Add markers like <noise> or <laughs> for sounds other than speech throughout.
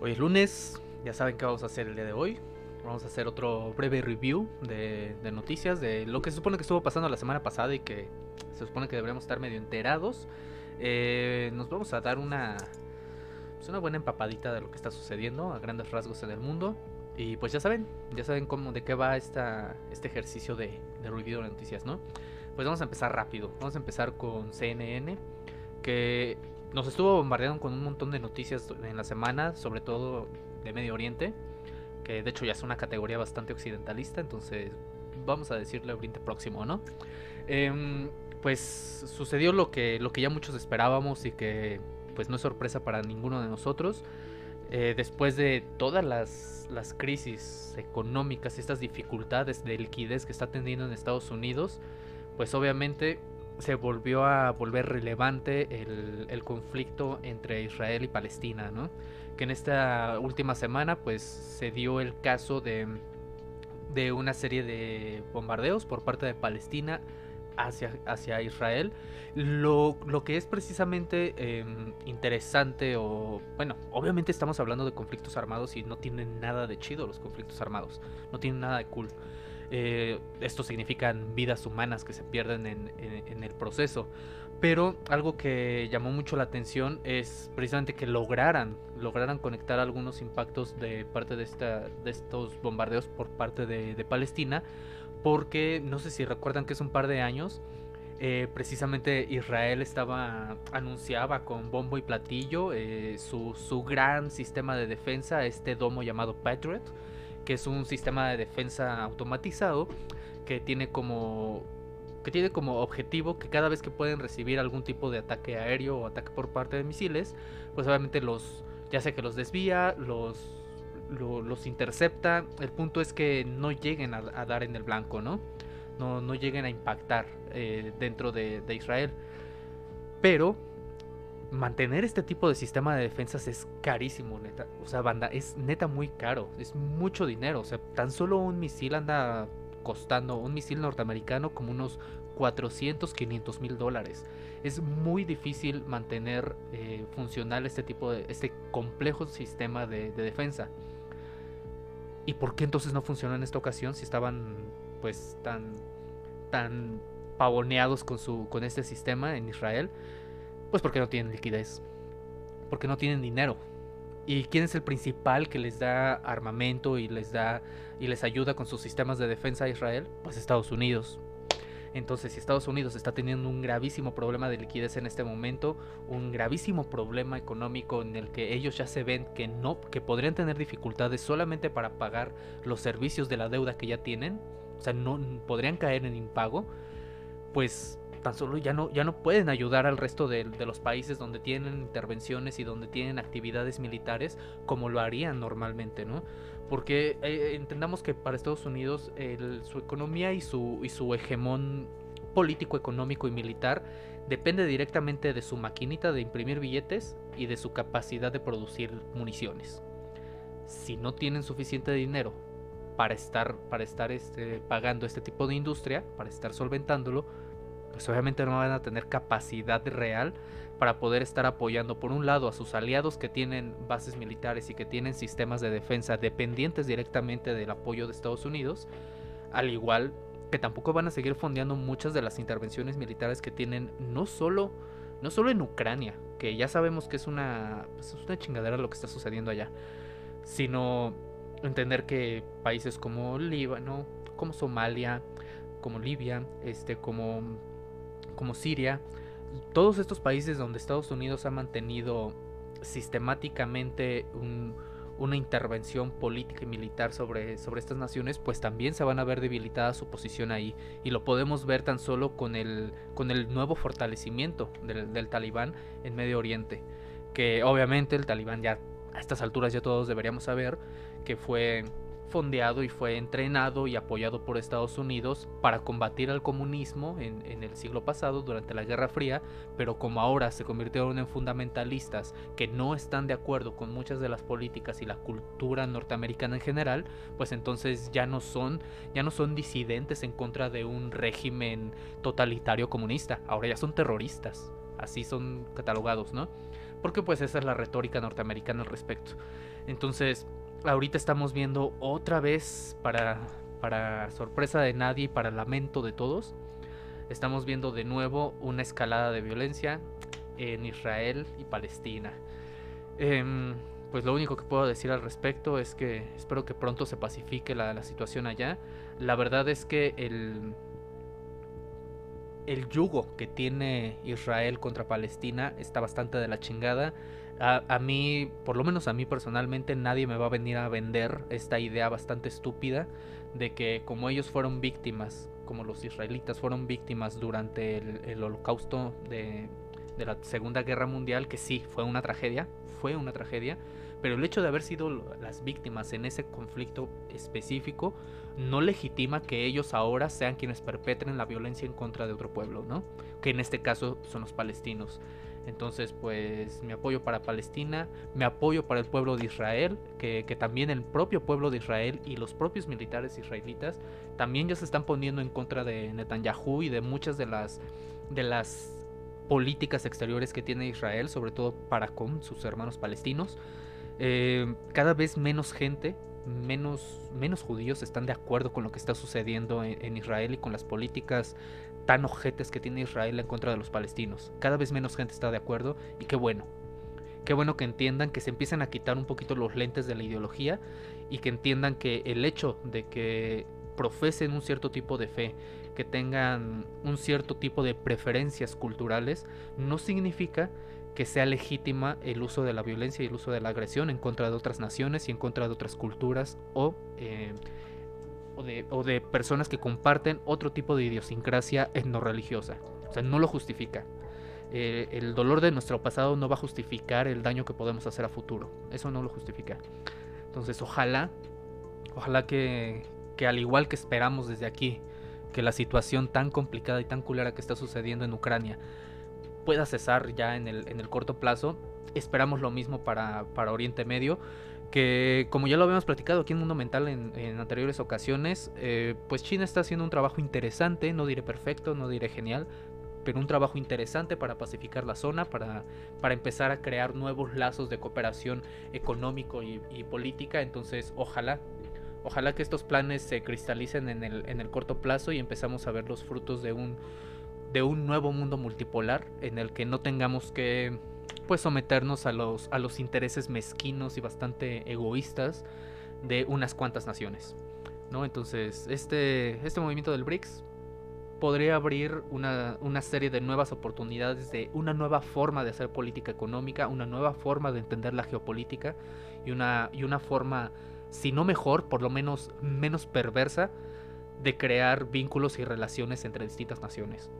Hoy es lunes. Ya saben qué vamos a hacer el día de hoy. Vamos a hacer otro breve review de, de noticias de lo que se supone que estuvo pasando la semana pasada y que se supone que deberíamos estar medio enterados. Eh, nos vamos a dar una, pues una buena empapadita de lo que está sucediendo a grandes rasgos en el mundo. Y pues ya saben, ya saben cómo, de qué va esta, este ejercicio de, de review de noticias, ¿no? Pues vamos a empezar rápido. Vamos a empezar con CNN, que nos estuvo bombardeando con un montón de noticias en la semana, sobre todo de Medio Oriente, que de hecho ya es una categoría bastante occidentalista, entonces vamos a decirle Oriente Próximo, ¿no? Eh, pues sucedió lo que, lo que ya muchos esperábamos y que pues no es sorpresa para ninguno de nosotros. Eh, después de todas las, las crisis económicas y estas dificultades de liquidez que está teniendo en Estados Unidos, pues obviamente se volvió a volver relevante el, el, conflicto entre Israel y Palestina, ¿no? Que en esta última semana pues se dio el caso de, de una serie de bombardeos por parte de Palestina hacia, hacia Israel. Lo, lo, que es precisamente eh, interesante o bueno, obviamente estamos hablando de conflictos armados y no tienen nada de chido los conflictos armados, no tienen nada de cool. Eh, esto significan vidas humanas que se pierden en, en, en, el proceso. Pero algo que llamó mucho la atención es precisamente que lograran, lograran conectar algunos impactos de parte de, esta, de estos bombardeos por parte de, de Palestina. Porque no sé si recuerdan que es un par de años. Eh, precisamente Israel estaba anunciaba con bombo y platillo eh, su, su gran sistema de defensa, este domo llamado Patriot que es un sistema de defensa automatizado que tiene como que tiene como objetivo que cada vez que pueden recibir algún tipo de ataque aéreo o ataque por parte de misiles, pues obviamente los ya sea que los desvía, los lo, los intercepta. El punto es que no lleguen a, dar en el blanco, ¿no? No, no lleguen a impactar eh, dentro de, de Israel. Pero mantener este tipo de sistema de defensas es carísimo, neta. O sea, banda, es neta muy caro. Es mucho dinero. O sea, tan solo un misil anda costando, un misil norteamericano, como unos 400, 500 mil dólares. Es muy difícil mantener eh, funcional este tipo de, este complejo sistema de, de, defensa. ¿Y por qué entonces no funcionó en esta ocasión si estaban, pues, tan, tan pavoneados con, su, con este sistema en Israel? Pues porque no tienen liquidez. Porque no tienen dinero. ¿Y quién es el principal que les da armamento y les da y les ayuda con sus sistemas de defensa a Israel? Pues Estados Unidos. Entonces, si Estados Unidos está teniendo un gravísimo problema de liquidez en este momento, un gravísimo problema económico en el que ellos ya se ven que no que podrían tener dificultades solamente para pagar los servicios de la deuda que ya tienen, o sea, no podrían caer en impago, pues tan solo ya no, ya no pueden ayudar al resto de, los países donde tienen intervenciones y donde tienen actividades militares como lo harían normalmente, ¿no? Porque eh, entendamos que para Estados Unidos su economía y su, y su hegemón político, económico y militar depende directamente de su maquinita de imprimir billetes y de su capacidad de producir municiones. Si no tienen suficiente dinero para estar, para estar este, pagando este tipo de industria, para estar solventándolo, pues obviamente no van a tener capacidad real para poder estar apoyando por un lado a sus aliados que tienen bases militares y que tienen sistemas de defensa dependientes directamente del apoyo de Estados Unidos, al igual que tampoco van a seguir fondeando muchas de las intervenciones militares que tienen no solo no solo en Ucrania, que ya sabemos que es una pues es una chingadera lo que está sucediendo allá, sino entender que países como Líbano, como Somalia, como Libia, este como como Siria, todos estos países donde Estados Unidos ha mantenido sistemáticamente un, una intervención política y militar sobre, sobre estas naciones, pues también se van a ver debilitada su posición ahí. Y lo podemos ver tan solo con el, con el nuevo fortalecimiento del, del talibán en Medio Oriente. Que obviamente el talibán ya a estas alturas ya todos deberíamos saber que fue fondeado y fue entrenado y apoyado por Estados Unidos para combatir al comunismo en, el siglo pasado durante la Guerra Fría, pero como ahora se convirtieron en fundamentalistas que no están de acuerdo con muchas de las políticas y la cultura norteamericana en general, pues entonces ya no son ya no son disidentes en contra de un régimen totalitario comunista, ahora ya son terroristas, así son catalogados, ¿no? porque pues esa es la retórica norteamericana al respecto. Entonces, ahorita estamos viendo otra vez, para, para sorpresa de nadie y para lamento de todos, estamos viendo de nuevo una escalada de violencia en Israel y Palestina. Em, pues lo único que puedo decir al respecto es que espero que pronto se pacifique la, situación allá. La verdad es que el, el yugo que tiene Israel contra Palestina está bastante de la chingada. A, a, mí, por lo menos a mí personalmente, nadie me va a venir a vender esta idea bastante estúpida de que como ellos fueron víctimas, como los israelitas fueron víctimas durante el, holocausto de, de la Segunda Guerra Mundial, que sí, fue una tragedia, fue una tragedia, pero el hecho de haber sido las víctimas en ese conflicto específico no legitima que ellos ahora sean quienes perpetren la violencia en contra de otro pueblo, ¿no? Que en este caso son los palestinos. Entonces, pues mi apoyo para Palestina, mi apoyo para el pueblo de Israel, que, también el propio pueblo de Israel y los propios militares israelitas también ya se están poniendo en contra de Netanyahu y de muchas de las, de las políticas exteriores que tiene Israel, sobre todo para con sus hermanos palestinos. Eh, cada vez menos gente, menos, menos judíos están de acuerdo con lo que está sucediendo en, Israel y con las políticas tan ojetes que tiene Israel en contra de los palestinos. Cada vez menos gente está de acuerdo y qué bueno. Qué bueno que entiendan, que se empiecen a quitar un poquito los lentes de la ideología y que entiendan que el hecho de que profesen un cierto tipo de fe, que tengan un cierto tipo de preferencias culturales, no significa que sea legítima el uso de la violencia y el uso de la agresión en contra de otras naciones y en contra de otras culturas o, eh, o, de, personas que comparten otro tipo de idiosincrasia etno religiosa. O sea, no lo justifica. Eh, el dolor de nuestro pasado no va a justificar el daño que podemos hacer a futuro. Eso no lo justifica. Entonces, ojalá, ojalá que, que al igual que esperamos desde aquí, que la situación tan complicada y tan culera que está sucediendo en Ucrania pueda cesar ya en el, en el corto plazo. Esperamos lo mismo para, para, Oriente Medio, que como ya lo habíamos platicado aquí en Mundo Mental en, anteriores ocasiones, eh, pues China está haciendo un trabajo interesante, no diré perfecto, no diré genial, pero un trabajo interesante para pacificar la zona, para, para empezar a crear nuevos lazos de cooperación económico y, y política. Entonces, ojalá ojalá que estos planes se cristalicen en el, en el corto plazo y empezamos a ver los frutos de un de un nuevo mundo multipolar en el que no tengamos que pues someternos a los, a los intereses mezquinos y bastante egoístas de unas cuantas naciones. ¿no? Entonces, este, este movimiento del BRICS podría abrir una, una, serie de nuevas oportunidades, de una nueva forma de hacer política económica, una nueva forma de entender la geopolítica y una, y una forma, si no mejor, por lo menos menos perversa, de crear vínculos y relaciones entre distintas naciones.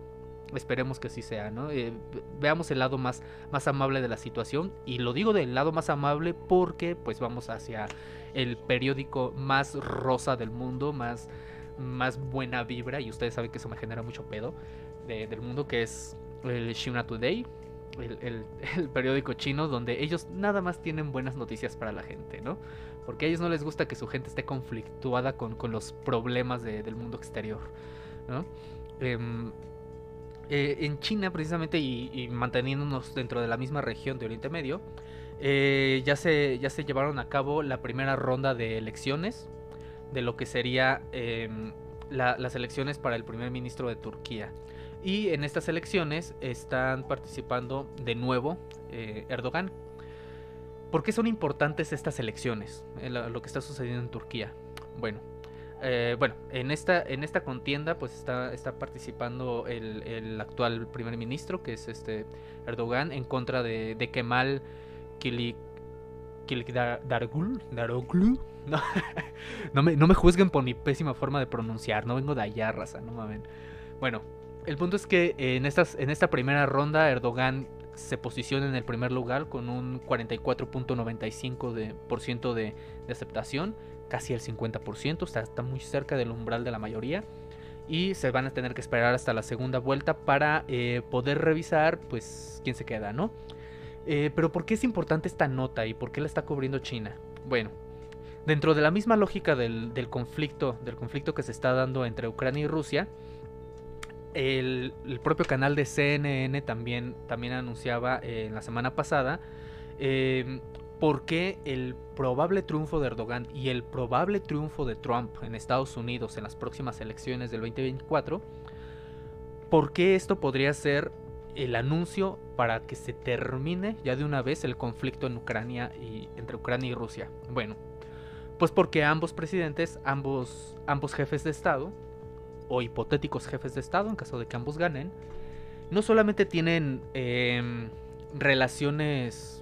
Esperemos que así sea, ¿no? Eh, veamos el lado más, más amable de la situación. Y lo digo del lado más amable porque pues vamos hacia el periódico más rosa del mundo, más, más buena vibra. Y ustedes saben que eso me genera mucho pedo del mundo, que es el Shina Today. El, <laughs> el, periódico chino donde ellos nada más tienen buenas noticias para la gente, ¿no? Porque a ellos no les gusta que su gente esté conflictuada con, con los problemas del mundo exterior, ¿no? Em, eh, en China precisamente y, manteniéndonos dentro de la misma región de Oriente Medio, eh, ya, se, ya se llevaron a cabo la primera ronda de elecciones de lo que sería em, las elecciones para el primer ministro de Turquía. Y en estas elecciones están participando de nuevo eh, Erdogan. ¿Por qué son importantes estas elecciones? lo que está sucediendo en Turquía. Bueno, eh, bueno, en esta, en esta contienda pues está, está participando el, actual primer ministro, que es este Erdogan, en contra de, de Kemal Kilik. <laughs> No, me, no me juzguen por mi pésima forma de pronunciar, no vengo de allá, raza, no mames. Bueno, el punto es que en, estas, en esta primera ronda Erdogan se posiciona en el primer lugar con un 44.95% de, por ciento de, de aceptación casi el 50%, está, muy cerca del umbral de la mayoría. Y se van a tener que esperar hasta la segunda vuelta para eh, poder revisar pues quién se queda, ¿no? Eh, pero ¿por qué es importante esta nota y por qué la está cubriendo China? Bueno, dentro de la misma lógica del, conflicto, del conflicto que se está dando entre Ucrania y Rusia, el, propio canal de CNN también, también anunciaba eh, en la semana pasada por qué el probable triunfo de Erdogan y el probable triunfo de Trump en Estados Unidos en las próximas elecciones del 2024, por qué esto podría ser el anuncio para que se termine ya de una vez el conflicto en Ucrania y entre Ucrania y Rusia. Bueno, pues porque ambos presidentes, ambos, ambos jefes de Estado, o hipotéticos jefes de Estado, en caso de que ambos ganen, no solamente tienen em, relaciones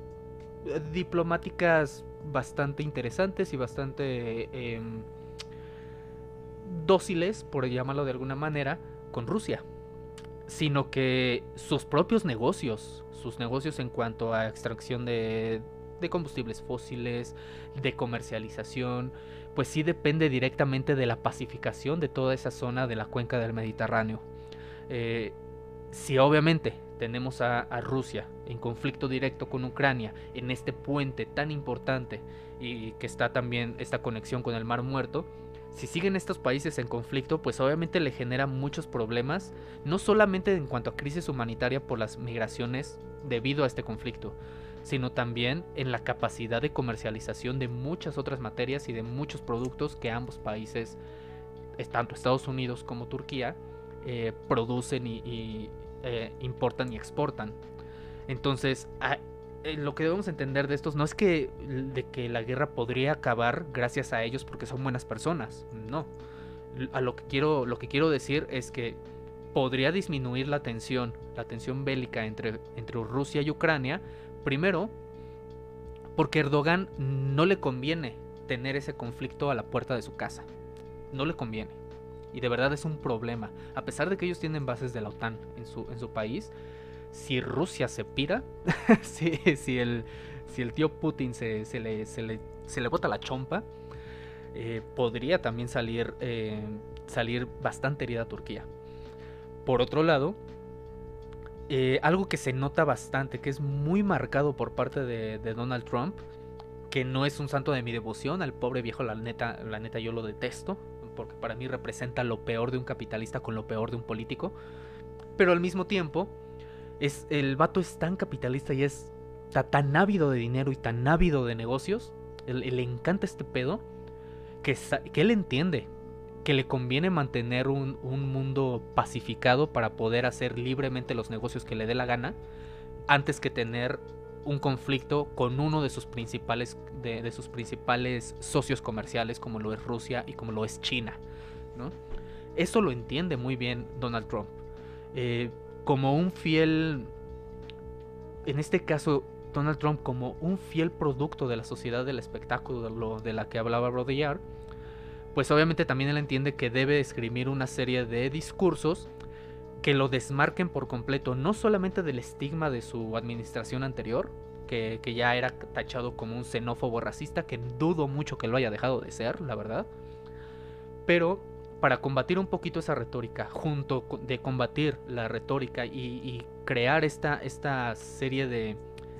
diplomáticas bastante interesantes y bastante em, dóciles, por llamarlo de alguna manera, con Rusia, sino que sus propios negocios, sus negocios en cuanto a extracción de, de combustibles fósiles, de comercialización, pues sí depende directamente de la pacificación de toda esa zona de la cuenca del Mediterráneo. Eh, si obviamente tenemos a, Rusia en conflicto directo con Ucrania en este puente tan importante y que está también esta conexión con el Mar Muerto, si siguen estos países en conflicto, pues obviamente le genera muchos problemas, no solamente en cuanto a crisis humanitaria por las migraciones debido a este conflicto, sino también en la capacidad de comercialización de muchas otras materias y de muchos productos que ambos países, tanto Estados Unidos como Turquía, eh, producen y, eh, importan y exportan. Entonces, eh, lo que debemos entender de estos no es que, de que la guerra podría acabar gracias a ellos porque son buenas personas, no. A lo que quiero, lo que quiero decir es que podría disminuir la tensión, la tensión bélica entre, entre Rusia y Ucrania, Primero, porque Erdogan no le conviene tener ese conflicto a la puerta de su casa. No le conviene. Y de verdad es un problema. A pesar de que ellos tienen bases de la OTAN en su, en su país, si Rusia se pira, <laughs> si, si, el, si el tío Putin se, se, le, se, le, se le bota la chompa, eh, podría también salir, eh, salir bastante herida Turquía. Por otro lado, eh, algo que se nota bastante, que es muy marcado por parte de, Donald Trump, que no es un santo de mi devoción, al pobre viejo la neta, la neta yo lo detesto, porque para mí representa lo peor de un capitalista con lo peor de un político, pero al mismo tiempo es el vato es tan capitalista y es tan ávido de dinero y tan ávido de negocios, le encanta este pedo que, que él entiende que le conviene mantener un, mundo pacificado para poder hacer libremente los negocios que le dé la gana, antes que tener un conflicto con uno de sus principales, de, sus principales socios comerciales, como lo es Rusia y como lo es China. ¿no? Eso lo entiende muy bien Donald Trump. Eh, como un fiel, en este caso, Donald Trump como un fiel producto de la sociedad del espectáculo de la que hablaba Rodillard, pues obviamente también él entiende que debe escribir una serie de discursos que lo desmarquen por completo, no solamente del estigma de su administración anterior, que, ya era tachado como un xenófobo racista, que dudo mucho que lo haya dejado de ser, la verdad, pero para combatir un poquito esa retórica, junto de combatir la retórica y, y crear esta, esta serie de,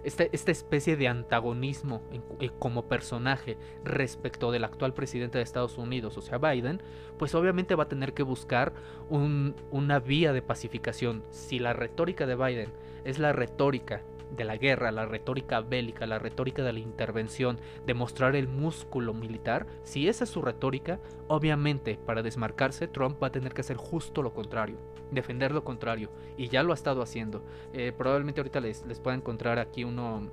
esta, especie de antagonismo eh, como personaje respecto del actual presidente de Estados Unidos, o sea, Biden, pues obviamente va a tener que buscar una vía de pacificación. Si la retórica de Biden es la retórica de la guerra, la retórica bélica, la retórica de la intervención, de mostrar el músculo militar, si esa es su retórica, obviamente para desmarcarse Trump va a tener que hacer justo lo contrario, defender lo contrario, y ya lo ha estado haciendo. Eh, probablemente ahorita les, les pueda encontrar aquí uno,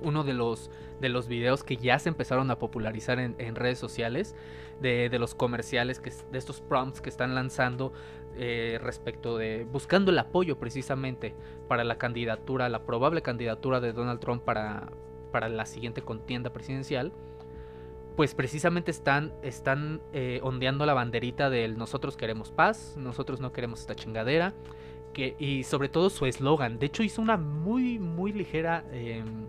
uno de los, de los videos que ya se empezaron a popularizar en, redes sociales, de, de, los comerciales, que, de estos prompts que están lanzando eh, respecto de buscando el apoyo precisamente para la candidatura, la probable candidatura de Donald Trump para, para la siguiente contienda presidencial, pues precisamente están, están eh, ondeando la banderita del nosotros queremos paz, nosotros no queremos esta chingadera, que, y sobre todo su eslogan. De hecho hizo una muy, muy ligera em,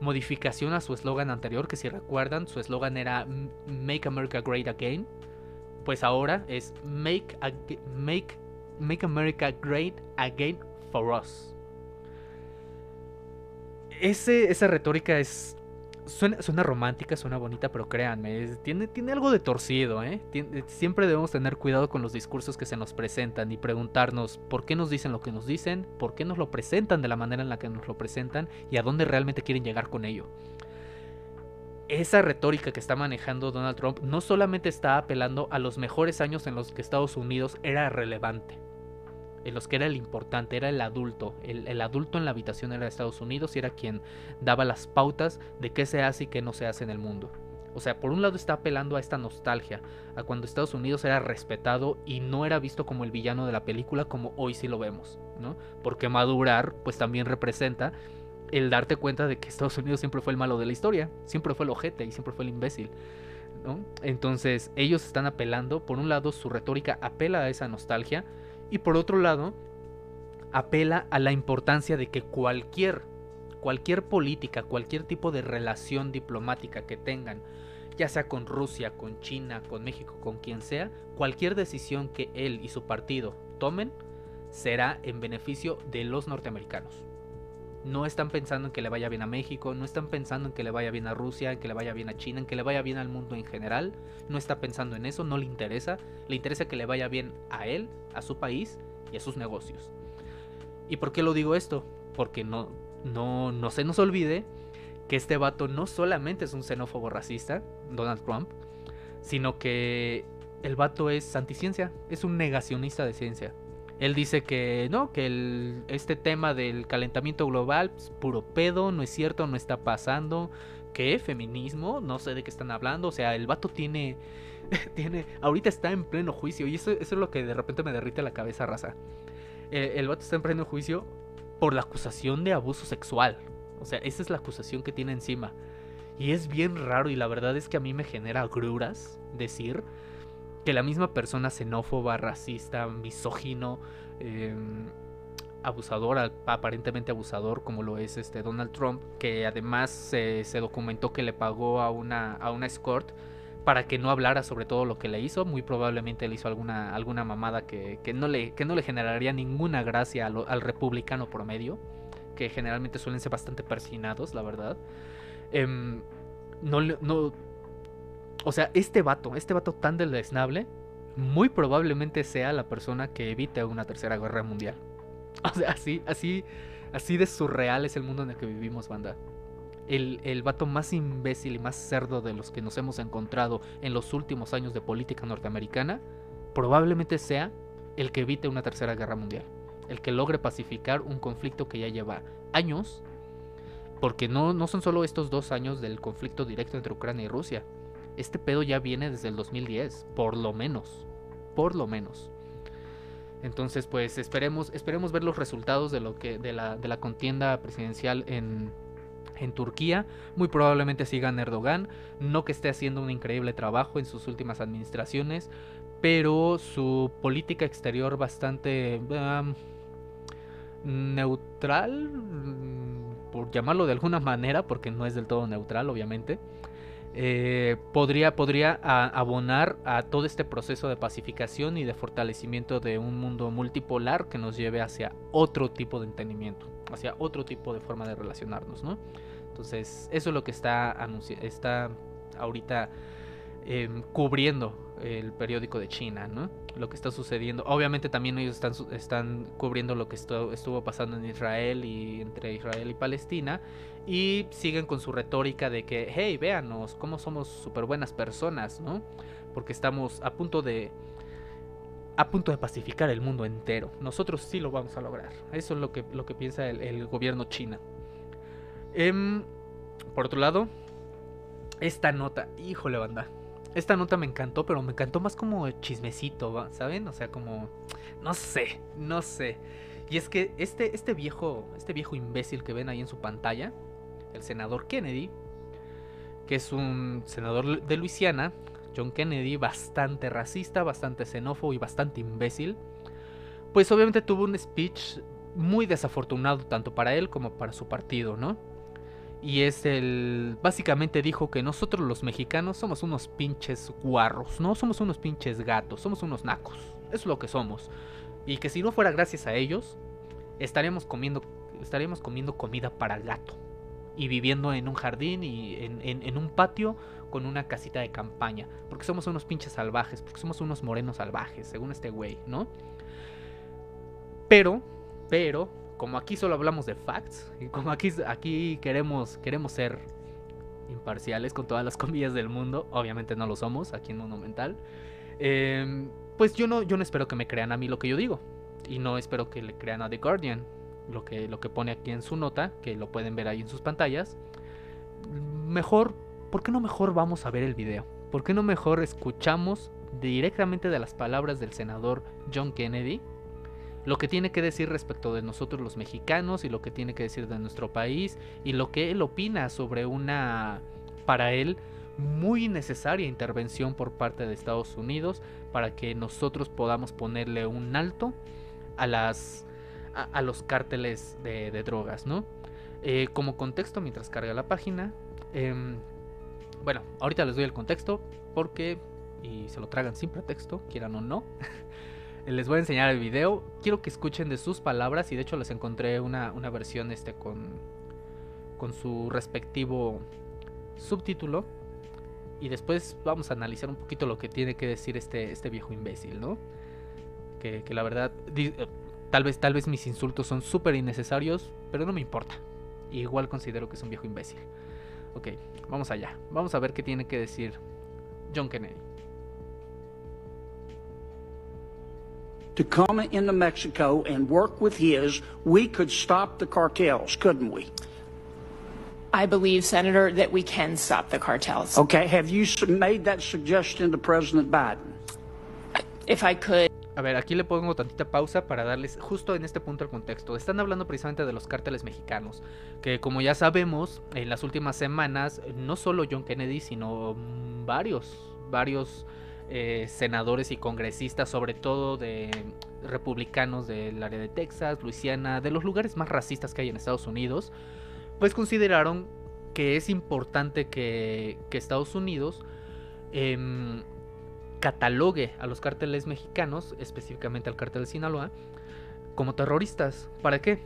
modificación a su eslogan anterior, que si recuerdan, su eslogan era Make America Great Again pues ahora es Make, make, make America Great Again for Us. Ese, esa retórica es suena, romántica, suena bonita, pero créanme, tiene, algo de torcido, ¿eh? siempre debemos tener cuidado con los discursos que se nos presentan y preguntarnos por qué nos dicen lo que nos dicen, por qué nos lo presentan de la manera en la que nos lo presentan y a dónde realmente quieren llegar con ello. Esa retórica que está manejando Donald Trump no solamente está apelando a los mejores años en los que Estados Unidos era relevante, en los que era el importante, era el adulto. El, adulto en la habitación era Estados Unidos y era quien daba las pautas de qué se hace y qué no se hace en el mundo. O sea, por un lado está apelando a esta nostalgia, a cuando Estados Unidos era respetado y no era visto como el villano de la película como hoy sí lo vemos, ¿no? Porque madurar pues también representa el darte cuenta de que Estados Unidos siempre fue el malo de la historia, siempre fue el ojete y siempre fue el imbécil. ¿no? Entonces ellos están apelando, por un lado su retórica apela a esa nostalgia, y por otro lado, apela a la importancia de que cualquier, cualquier política, cualquier tipo de relación diplomática que tengan, ya sea con Rusia, con China, con México, con quien sea, cualquier decisión que él y su partido tomen será en beneficio de los norteamericanos. No están pensando en que le vaya bien a México, no están pensando en que le vaya bien a Rusia, en que le vaya bien a China, en que le vaya bien al mundo en general. No está pensando en eso, no le interesa. Le interesa que le vaya bien a él, a su país y a sus negocios. ¿Y por qué lo digo esto? Porque no, no, no se nos olvide que este vato no solamente es un xenófobo racista, Donald Trump, sino que el vato es anticiencia, es un negacionista de ciencia. Él dice que no, que el, este tema del calentamiento global, es puro pedo, no es cierto, no está pasando. ¿Qué? ¿Feminismo? No sé de qué están hablando. O sea, el vato tiene. <laughs> tiene ahorita está en pleno juicio. Y eso, es lo que de repente me derrite la cabeza, raza. Eh, el vato está en pleno juicio por la acusación de abuso sexual. O sea, esa es la acusación que tiene encima. Y es bien raro y la verdad es que a mí me genera gruras decir que la misma persona xenófoba, racista, misógino, em, abusador, aparentemente abusador, como lo es este Donald Trump, que además se documentó que le pagó a una, a una escort para que no hablara sobre todo lo que le hizo. Muy probablemente le hizo alguna, alguna mamada que, no le, que no le generaría ninguna gracia al, al republicano promedio, que generalmente suelen ser bastante persinados, la verdad. Em, no, no, o sea, este vato, este vato tan deleznable, muy probablemente sea la persona que evite una tercera guerra mundial. <laughs> O sea, así, así, así de surreal es el mundo en el que vivimos, banda. El, el vato más imbécil y más cerdo de los que nos hemos encontrado en los últimos años de política norteamericana, probablemente sea el que evite una tercera guerra mundial. El que logre pacificar un conflicto que ya lleva años. Porque no, no son solo estos dos años del conflicto directo entre Ucrania y Rusia este pedo ya viene desde el 2010, por lo menos, por lo menos. Entonces, pues esperemos, esperemos ver los resultados de lo que de la, de la contienda presidencial en, en Turquía. Muy probablemente siga Erdogan, no que esté haciendo un increíble trabajo en sus últimas administraciones, pero su política exterior bastante neutral, por llamarlo de alguna manera, porque no es del todo neutral, obviamente. Eh, podría, podría abonar a todo este proceso de pacificación y de fortalecimiento de un mundo multipolar que nos lleve hacia otro tipo de entendimiento, hacia otro tipo de forma de relacionarnos, ¿no? Entonces, eso es lo que está, está ahorita em, cubriendo el periódico de China, ¿no? Lo que está sucediendo. Obviamente también ellos están, están cubriendo lo que estuvo pasando en Israel y entre Israel y Palestina y siguen con su retórica de que, hey, véanos, cómo somos súper buenas personas, ¿no? Porque estamos a punto de... A punto de pacificar el mundo entero. Nosotros sí lo vamos a lograr. Eso es lo que, lo que piensa el, gobierno china. Em, por otro lado, esta nota, híjole banda. Esta nota me encantó, pero me encantó más como chismecito, ¿saben? O sea, como... No sé, no sé. Y es que este, este viejo, este viejo imbécil que ven ahí en su pantalla, el senador Kennedy, que es un senador de Luisiana, John Kennedy, bastante racista, bastante xenófobo y bastante imbécil, pues obviamente tuvo un speech muy desafortunado tanto para él como para su partido, ¿no? Y es el... Básicamente dijo que nosotros los mexicanos somos unos pinches guarros, ¿no? Somos unos pinches gatos, somos unos nacos. Es lo que somos. Y que si no fuera gracias a ellos, estaríamos comiendo, estaríamos comiendo comida para gato. Y viviendo en un jardín y en, un patio con una casita de campaña. Porque somos unos pinches salvajes, porque somos unos morenos salvajes, según este güey, ¿no? Pero, pero, como aquí solo hablamos de facts, y como aquí, aquí queremos, queremos ser imparciales con todas las comillas del mundo, obviamente no lo somos aquí en Monumental, em, pues yo no, yo no espero que me crean a mí lo que yo digo. Y no espero que le crean a The Guardian lo que, lo que pone aquí en su nota, que lo pueden ver ahí en sus pantallas. Mejor, ¿por qué no mejor vamos a ver el video? ¿Por qué no mejor escuchamos directamente de las palabras del senador John Kennedy? Lo que tiene que decir respecto de nosotros los mexicanos y lo que tiene que decir de nuestro país y lo que él opina sobre una, para él, muy necesaria intervención por parte de Estados Unidos para que nosotros podamos ponerle un alto a las a, los cárteles de, drogas, ¿no? Eh, como contexto, mientras carga la página, em, bueno, ahorita les doy el contexto porque, y se lo tragan sin pretexto, quieran o no, <laughs> les voy a enseñar el video. Quiero que escuchen de sus palabras y de hecho les encontré una, una versión este con, con su respectivo subtítulo. Y después vamos a analizar un poquito lo que tiene que decir este, este viejo imbécil, ¿no? Que, que la verdad Tal vez, tal vez mis insultos son súper innecesarios, pero no me importa. Igual considero que es un viejo imbécil. Ok, vamos allá. Vamos a ver qué tiene que decir John Kennedy. To come into Mexico and work with his, we could stop the cartels, couldn't we? I believe, Senator, that we can stop the cartels. Okay, have you made that suggestion to President Biden? If I could. A ver, aquí le pongo tantita pausa para darles justo en este punto el contexto. Están hablando precisamente de los cárteles mexicanos, que como ya sabemos, en las últimas semanas, no solo John Kennedy, sino varios, varios eh, senadores y congresistas, sobre todo de republicanos del área de Texas, Luisiana, de los lugares más racistas que hay en Estados Unidos, pues consideraron que es importante que, Estados Unidos em, catalogue a los cárteles mexicanos, específicamente al cártel de Sinaloa, como terroristas. ¿Para qué?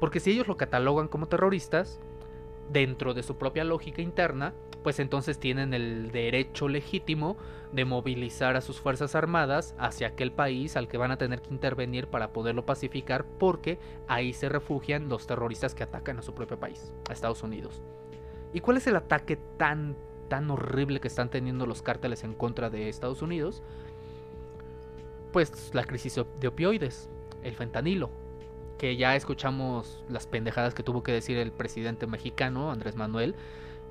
Porque si ellos lo catalogan como terroristas, dentro de su propia lógica interna, pues entonces tienen el derecho legítimo de movilizar a sus fuerzas armadas hacia aquel país al que van a tener que intervenir para poderlo pacificar, porque ahí se refugian los terroristas que atacan a su propio país, a Estados Unidos. ¿Y cuál es el ataque tan tan horrible que están teniendo los cárteles en contra de Estados Unidos, pues la crisis de opioides, el fentanilo, que ya escuchamos las pendejadas que tuvo que decir el presidente mexicano, Andrés Manuel,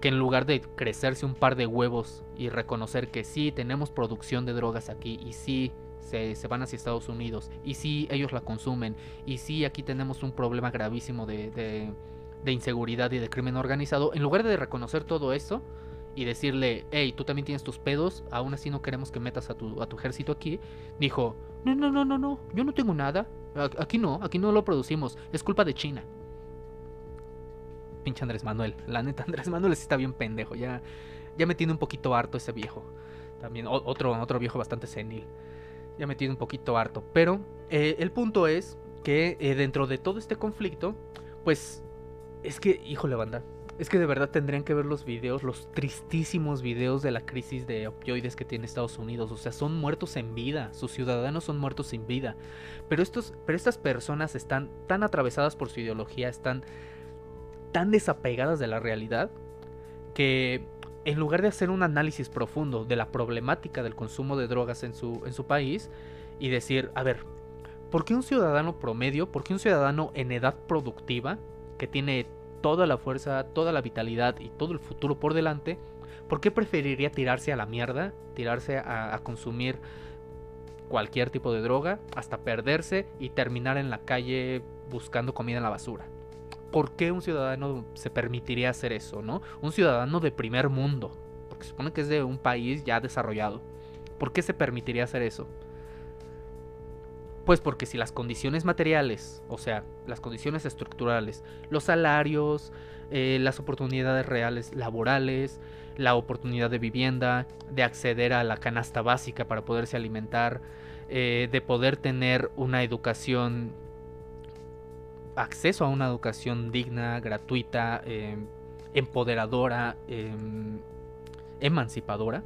que en lugar de crecerse un par de huevos y reconocer que sí tenemos producción de drogas aquí y sí se, van hacia Estados Unidos y sí ellos la consumen y sí aquí tenemos un problema gravísimo de, de inseguridad y de crimen organizado, en lugar de reconocer todo eso, y decirle, hey, tú también tienes tus pedos, aún así no queremos que metas a tu, a tu ejército aquí, dijo, no, no, no, no, no, yo no tengo nada, aquí no, aquí no lo producimos, es culpa de China. Pinche Andrés Manuel, la neta, <laughs> Andrés Manuel está bien pendejo, ya, ya me tiene un poquito harto ese viejo. También otro, otro viejo bastante senil. Ya me tiene un poquito harto. Pero eh, el punto es que eh, dentro de todo este conflicto, pues es que, híjole, banda, es que de verdad tendrían que ver los videos, los tristísimos videos de la crisis de opioides que tiene Estados Unidos. O sea, son muertos en vida, sus ciudadanos son muertos sin vida. Pero, estos, pero estas personas están tan atravesadas por su ideología, están tan desapegadas de la realidad, que en lugar de hacer un análisis profundo de la problemática del consumo de drogas en su, en su país y decir, a ver, ¿por qué un ciudadano promedio, por qué un ciudadano en edad productiva, que tiene toda la fuerza, toda la vitalidad y todo el futuro por delante, ¿por qué preferiría tirarse a la mierda, tirarse a, consumir cualquier tipo de droga, hasta perderse y terminar en la calle buscando comida en la basura? ¿Por qué un ciudadano se permitiría hacer eso, no? Un ciudadano de primer mundo, porque se supone que es de un país ya desarrollado. ¿Por qué se permitiría hacer eso? Pues porque si las condiciones materiales, o sea, las condiciones estructurales, los salarios, eh, las oportunidades reales laborales, la oportunidad de vivienda, de acceder a la canasta básica para poderse alimentar, eh, de poder tener una educación, acceso a una educación digna, gratuita, eh, empoderadora, em, emancipadora.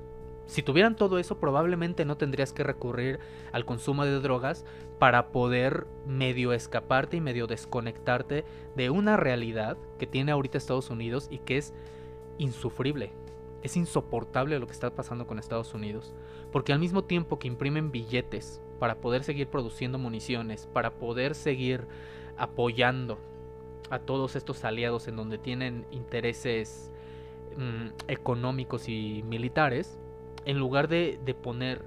Si tuvieran todo eso, probablemente no tendrías que recurrir al consumo de drogas para poder medio escaparte y medio desconectarte de una realidad que tiene ahorita Estados Unidos y que es insufrible. Es insoportable lo que está pasando con Estados Unidos. Porque al mismo tiempo que imprimen billetes para poder seguir produciendo municiones, para poder seguir apoyando a todos estos aliados en donde tienen intereses mm, económicos y militares, en lugar de, poner,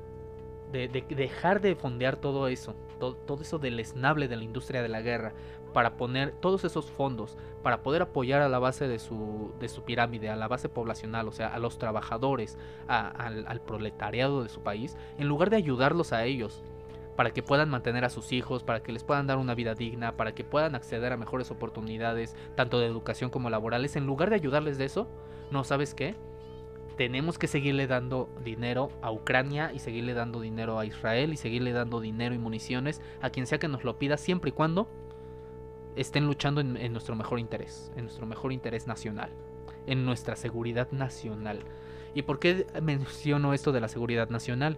de, dejar de fondear todo eso, todo, todo eso del esnable de la industria de la guerra, para poner todos esos fondos, para poder apoyar a la base de su, de su pirámide, a la base poblacional, o sea, a los trabajadores, al proletariado de su país, en lugar de ayudarlos a ellos para que puedan mantener a sus hijos, para que les puedan dar una vida digna, para que puedan acceder a mejores oportunidades, tanto de educación como laborales, en lugar de ayudarles de eso, no, ¿sabes qué? Tenemos que seguirle dando dinero a Ucrania y seguirle dando dinero a Israel y seguirle dando dinero y municiones a quien sea que nos lo pida, siempre y cuando estén luchando en, nuestro mejor interés, en nuestro mejor interés nacional, en nuestra seguridad nacional. ¿Y por qué menciono esto de la seguridad nacional?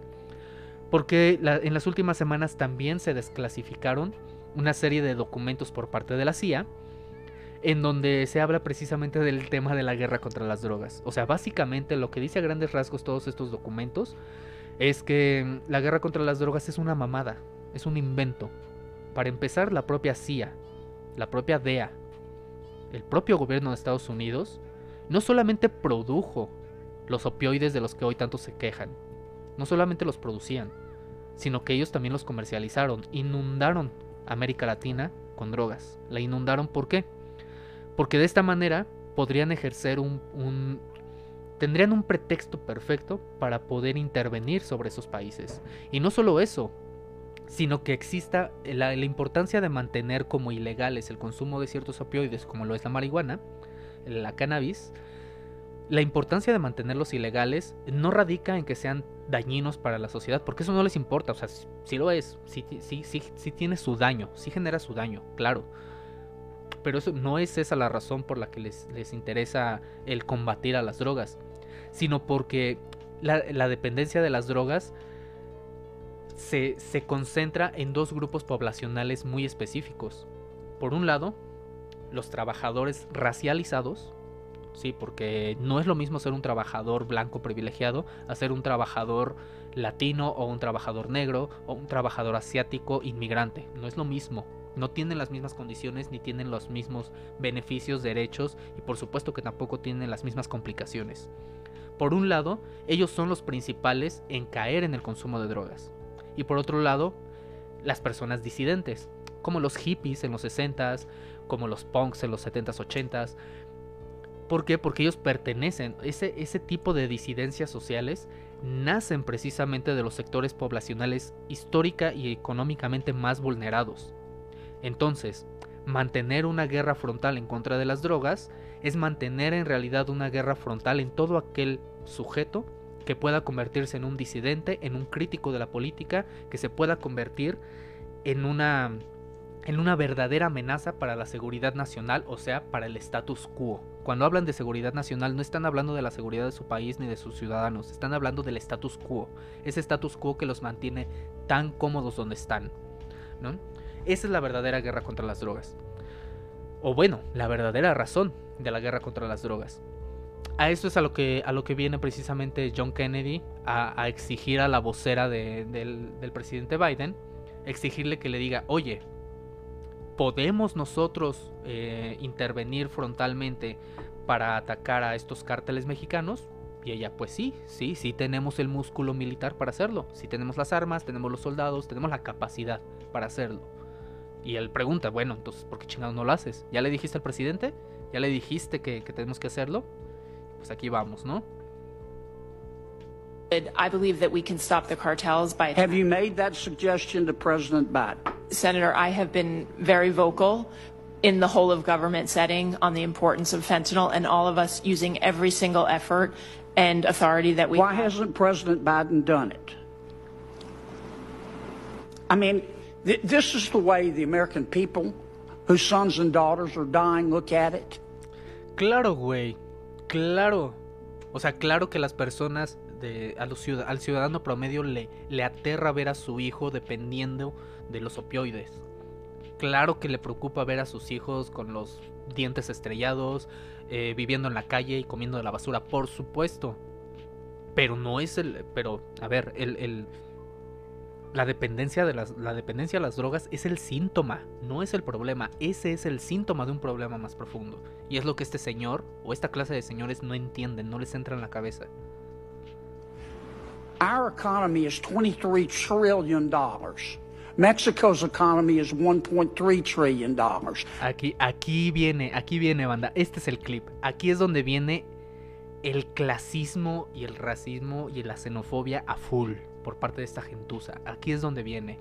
porque en las últimas semanas también se desclasificaron una serie de documentos por parte de la CIA en donde se habla precisamente del tema de la guerra contra las drogas. O sea, básicamente lo que dice a grandes rasgos todos estos documentos es que la guerra contra las drogas es una mamada, es un invento. Para empezar, la propia CIA, la propia DEA, el propio gobierno de Estados Unidos, no solamente produjo los opioides de los que hoy tanto se quejan, no solamente los producían, sino que ellos también los comercializaron, inundaron América Latina con drogas. La inundaron ¿por qué? Porque de esta manera podrían ejercer un, tendrían un pretexto perfecto para poder intervenir sobre esos países. Y no solo eso, sino que exista la, importancia de mantener como ilegales el consumo de ciertos opioides, como lo es la marihuana, la cannabis, la importancia de mantenerlos ilegales no radica en que sean dañinos para la sociedad, porque eso no les importa, o sea, si, lo es, si sí, sí, tiene su daño, sí genera su daño, claro. Pero eso no es esa la razón por la que les, les interesa el combatir a las drogas, sino porque la, la dependencia de las drogas se, se concentra en dos grupos poblacionales muy específicos. Por un lado, los trabajadores racializados, ¿sí? Porque no es lo mismo ser un trabajador blanco privilegiado a ser un trabajador latino o un trabajador negro o un trabajador asiático inmigrante. No es lo mismo. No tienen las mismas condiciones ni tienen los mismos beneficios, derechos y por supuesto que tampoco tienen las mismas complicaciones. Por un lado, ellos son los principales en caer en el consumo de drogas. Y por otro lado, las personas disidentes, como los hippies en los 60s, como los punks en los 70s, 80s, ¿Por qué? Porque ellos pertenecen, ese, ese tipo de disidencias sociales nacen precisamente de los sectores poblacionales histórica y económicamente más vulnerados. Entonces, mantener una guerra frontal en contra de las drogas es mantener en realidad una guerra frontal en todo aquel sujeto que pueda convertirse en un disidente, en un crítico de la política, que se pueda convertir en una en una verdadera amenaza para la seguridad nacional, o sea, para el status quo. Cuando hablan de seguridad nacional no están hablando de la seguridad de su país ni de sus ciudadanos, están hablando del status quo, ese status quo que los mantiene tan cómodos donde están. ¿no? Esa es la verdadera guerra contra las drogas. O bueno, la verdadera razón de la guerra contra las drogas. A esto es a lo que, a lo que viene precisamente John Kennedy a, exigir a la vocera del, presidente Biden, exigirle que le diga, oye, ¿podemos nosotros eh, intervenir frontalmente para atacar a estos cárteles mexicanos? Y ella, pues sí, sí, sí tenemos el músculo militar para hacerlo. Sí tenemos las armas, tenemos los soldados, tenemos la capacidad para hacerlo. Y él pregunta, bueno, entonces, ¿por qué chingados no lo haces? ¿Ya le dijiste al presidente? ¿Ya le dijiste que, que tenemos que hacerlo? Pues aquí vamos, ¿no? I believe that we can stop the cartels by. Have you made that suggestion to President Biden? Senator, I have been very vocal in the whole of government setting on the importance of fentanyl and all of us using every single effort and authority that we Why have. hasn't President Biden done it? I mean, th this is the way the American people whose sons and daughters are dying look at it. Claro, güey. Claro. O sea, claro que las personas, de, a los ciudad- al ciudadano promedio le, le aterra ver a su hijo dependiendo de los opioides. Claro que le preocupa ver a sus hijos con los dientes estrellados, eh, viviendo en la calle y comiendo de la basura, por supuesto. Pero no es el. Pero, a ver, el. el- la dependencia de las. La dependencia a las drogas es el síntoma, no es el problema. Ese es el síntoma de un problema más profundo. Y es lo que este señor, o esta clase de señores, no entienden, no les entra en la cabeza. Our economy is $23 trillion. Mexico's economy is $1.3 trillion. Aquí, aquí viene, aquí viene, banda. Este es el clip. Aquí es donde viene el clasismo y el racismo y la xenofobia a full por parte de esta gentuza. Aquí es donde viene.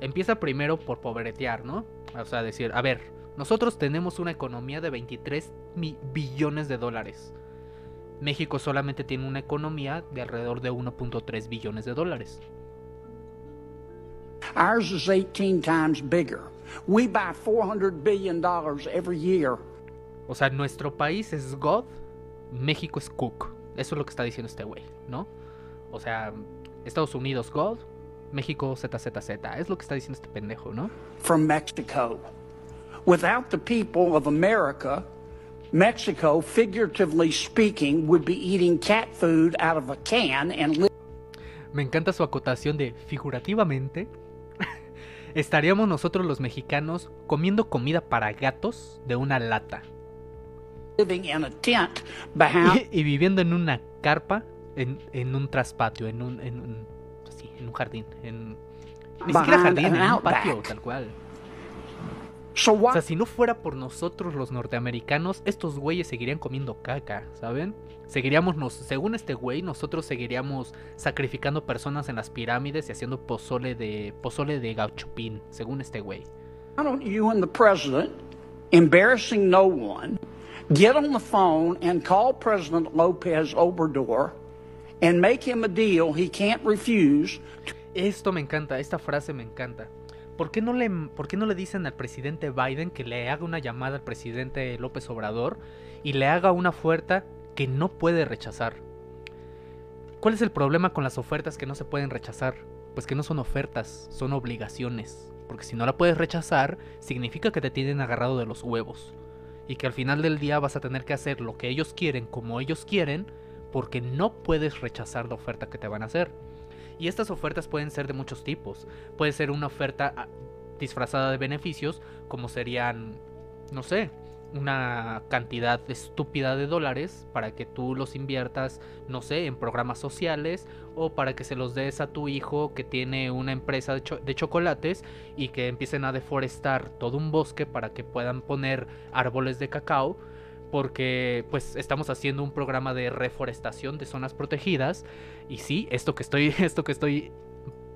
Empieza primero por pobretear, ¿no? O sea, decir, a ver, nosotros tenemos una economía de 23 mi- billones de dólares. México solamente tiene una economía de alrededor de 1.3 billones de dólares. Ours is 18 times bigger. We buy $400 billion every year. O sea, nuestro país es God, México es Cook. Eso es lo que está diciendo este güey, ¿no? O sea, Estados Unidos God, México ZZZ. Es lo que está diciendo este pendejo, ¿no? from Mexico. Without the people of America, Mexico, figuratively speaking, would be eating cat food out of a can and Me encanta su acotación de figurativamente. <laughs> Estaríamos nosotros los mexicanos comiendo comida para gatos de una lata living in a tent behind y, <laughs> y viviendo en una carpa en, en un traspatio, en un, en un, en un jardín, en, ni siquiera jardín, en un outback. patio, tal cual. So O sea, si no fuera por nosotros los norteamericanos, estos güeyes seguirían comiendo caca, ¿saben? Seguiríamos, nos, según este güey, nosotros seguiríamos sacrificando personas en las pirámides y haciendo pozole de pozole de gauchupín, según este güey. Why don't you and the president, embarrassing no one, get on the phone and call President Lopez Obrador and make him a deal he can't refuse Esto me encanta, esta frase me encanta. ¿Por qué, no le, ¿Por qué no le dicen al presidente Biden que le haga una llamada al presidente López Obrador y le haga una oferta que no puede rechazar? ¿Cuál es el problema con las ofertas que no se pueden rechazar? Pues que no son ofertas, son obligaciones. Porque si no la puedes rechazar, significa que te tienen agarrado de los huevos. Y que al final del día vas a tener que hacer lo que ellos quieren como ellos quieren, porque no puedes rechazar la oferta que te van a hacer. Y estas ofertas pueden ser de muchos tipos. Puede ser una oferta ah, disfrazada de beneficios, como serían, no sé, una cantidad estúpida de dólares para que tú los inviertas, no sé, en programas sociales o para que se los des a tu hijo que tiene una empresa de, cho- de chocolates y que empiecen a deforestar todo un bosque para que puedan poner árboles de cacao porque pues estamos haciendo un programa de reforestación de zonas protegidas y sí, esto que estoy <laughs> esto que estoy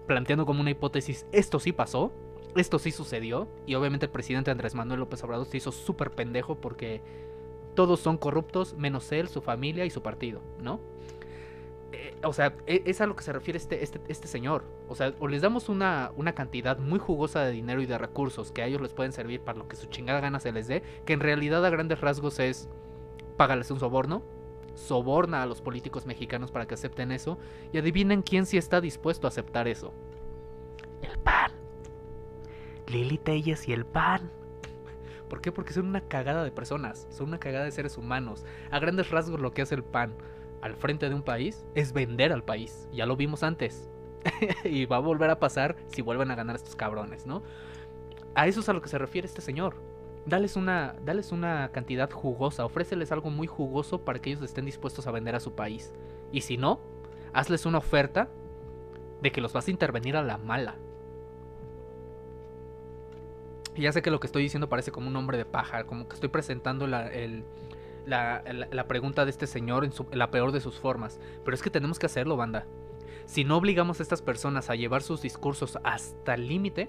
planteando como una hipótesis, esto sí pasó, esto sí sucedió y obviamente el presidente Andrés Manuel López Obrador se hizo súper pendejo porque todos son corruptos menos él, su familia y su partido, ¿no? Eh, o sea, e- es a lo que se refiere este, este, este señor. O sea, o les damos una, una cantidad muy jugosa de dinero y de recursos que a ellos les pueden servir para lo que su chingada gana se les dé, que en realidad a grandes rasgos es págales un soborno, soborna a los políticos mexicanos para que acepten eso, y adivinen quién sí está dispuesto a aceptar eso. El PAN. Lili Telles y el PAN. ¿Por qué? Porque son una cagada de personas, son una cagada de seres humanos. A grandes rasgos lo que hace el PAN al frente de un país es vender al país. Ya lo vimos antes. <laughs> y va a volver a pasar si vuelven a ganar estos cabrones, ¿no? A eso es a lo que se refiere este señor. Dales una, dales una cantidad jugosa, ofréceles algo muy jugoso para que ellos estén dispuestos a vender a su país. Y si no, hazles una oferta de que los vas a intervenir a la mala. Y ya sé que lo que estoy diciendo parece como un hombre de paja, como que estoy presentando la, el- la- pregunta de este señor en, su- la peor de sus formas. Pero es que tenemos que hacerlo, banda. Si no obligamos a estas personas a llevar sus discursos hasta el límite,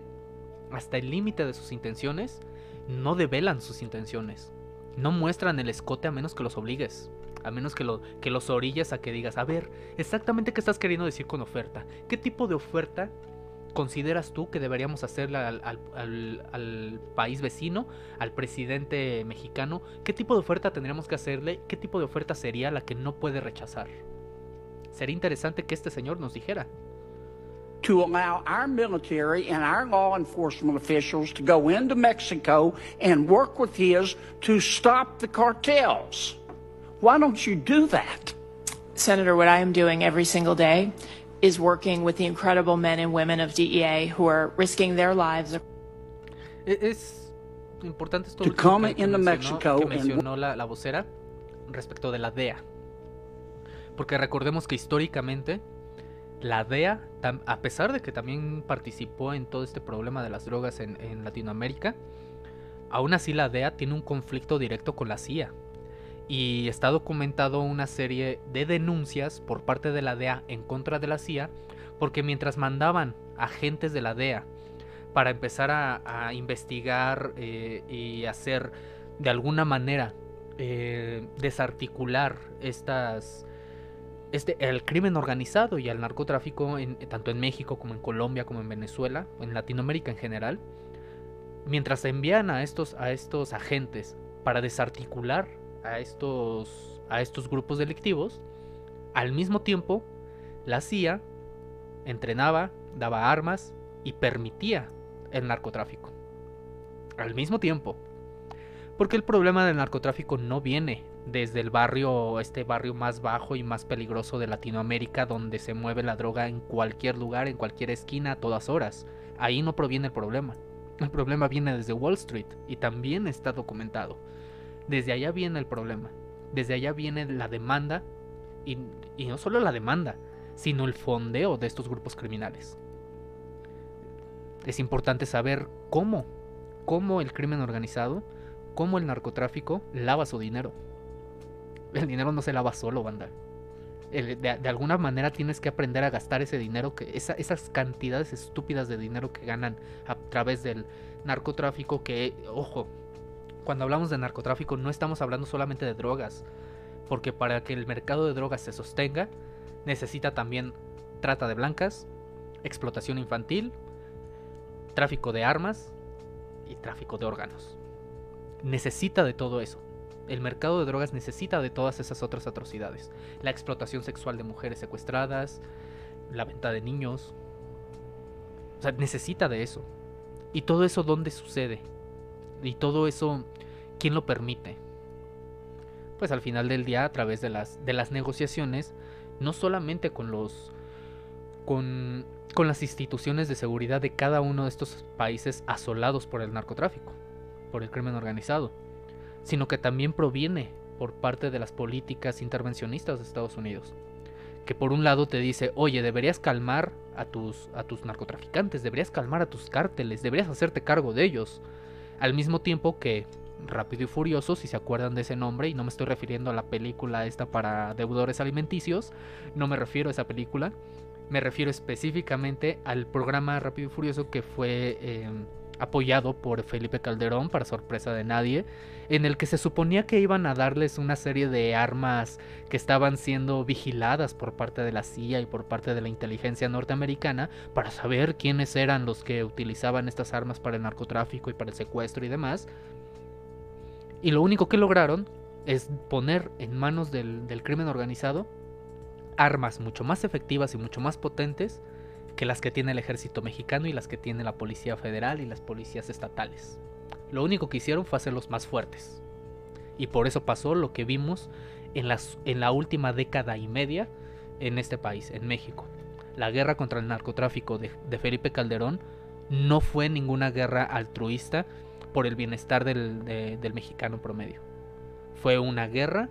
hasta el límite de sus intenciones, no develan sus intenciones. No muestran el escote a menos que los obligues. A menos que, lo, que los orilles a que digas, a ver, exactamente qué estás queriendo decir con oferta. ¿Qué tipo de oferta consideras tú que deberíamos hacerle al, al- al- al país vecino, al presidente mexicano? ¿Qué tipo de oferta tendríamos que hacerle? ¿Qué tipo de oferta sería la que no puede rechazar? Sería interesante que este señor nos dijera. to allow our military and our law enforcement officials to go into Mexico and work with his to stop the cartels. Why don't you do that? Senator, what I am doing every single day is working with the incredible men and women of DEA who are risking their lives E- Es importante esto come que, mencionó, Mexico que mencionó la, la vocera respecto de la DEA. Porque recordemos que históricamente la DEA, a pesar de que también participó en todo este problema de las drogas en, en Latinoamérica, aún así la DEA tiene un conflicto directo con la CIA. Y está documentado una serie de denuncias por parte de la DEA en contra de la CIA, porque mientras mandaban agentes de la DEA para empezar a, investigar eh, y hacer de alguna manera eh, desarticular estas este el crimen organizado y el narcotráfico en, tanto en México como en Colombia como en Venezuela en Latinoamérica en general mientras envían a estos a estos agentes para desarticular a estos a estos grupos delictivos al mismo tiempo la CIA entrenaba daba armas y permitía el narcotráfico. Al mismo tiempo. Porque el problema del narcotráfico no viene desde el barrio, este barrio más bajo y más peligroso de Latinoamérica, donde se mueve la droga en cualquier lugar, en cualquier esquina, a todas horas. Ahí no proviene el problema. El problema viene desde Wall Street y también está documentado. Desde allá viene el problema. Desde allá viene la demanda y, no solo la demanda, sino el fondeo de estos grupos criminales es importante saber cómo, cómo el crimen organizado, cómo el narcotráfico lava su dinero. El dinero no se lava solo, banda. De, alguna manera tienes que aprender a gastar ese dinero, que esa- esas cantidades estúpidas de dinero que ganan a través del narcotráfico, que, ojo, cuando hablamos de narcotráfico no estamos hablando solamente de drogas, porque para que el mercado de drogas se sostenga, necesita también trata de blancas, explotación infantil, tráfico de armas y tráfico de órganos. Necesita de todo eso. El mercado de drogas necesita de todas esas otras atrocidades. La explotación sexual de mujeres secuestradas, la venta de niños. O sea, necesita de eso. ¿Y todo eso dónde sucede? ¿Y todo eso quién lo permite? Pues al final del día a través de las, de las negociaciones, no solamente con los... con con las instituciones de seguridad de cada uno de estos países asolados por el narcotráfico, por el crimen organizado, sino que también proviene por parte de las políticas intervencionistas de Estados Unidos, que por un lado te dice, oye, deberías calmar a tus, a tus narcotraficantes, deberías calmar a tus cárteles, deberías hacerte cargo de ellos, al mismo tiempo que Rápido y Furioso, si se acuerdan de ese nombre, y no me estoy refiriendo a la película esta para deudores alimenticios, no me refiero a esa película, me refiero específicamente al programa Rápido y Furioso que fue eh, apoyado por Felipe Calderón, para sorpresa de nadie, en el que se suponía que iban a darles una serie de armas que estaban siendo vigiladas por parte de la CIA y por parte de la inteligencia norteamericana para saber quiénes eran los que utilizaban estas armas para el narcotráfico y para el secuestro y demás. Y lo único que lograron es poner en manos del, del crimen organizado armas mucho más efectivas y mucho más potentes que las que tiene el ejército mexicano y las que tiene la policía federal y las policías estatales. Lo único que hicieron fue hacerlos más fuertes. Y por eso pasó lo que vimos en, la última década y media en este país, en México. La guerra contra el narcotráfico de, Felipe Calderón no fue ninguna guerra altruista por el bienestar del, de, del mexicano promedio. Fue una guerra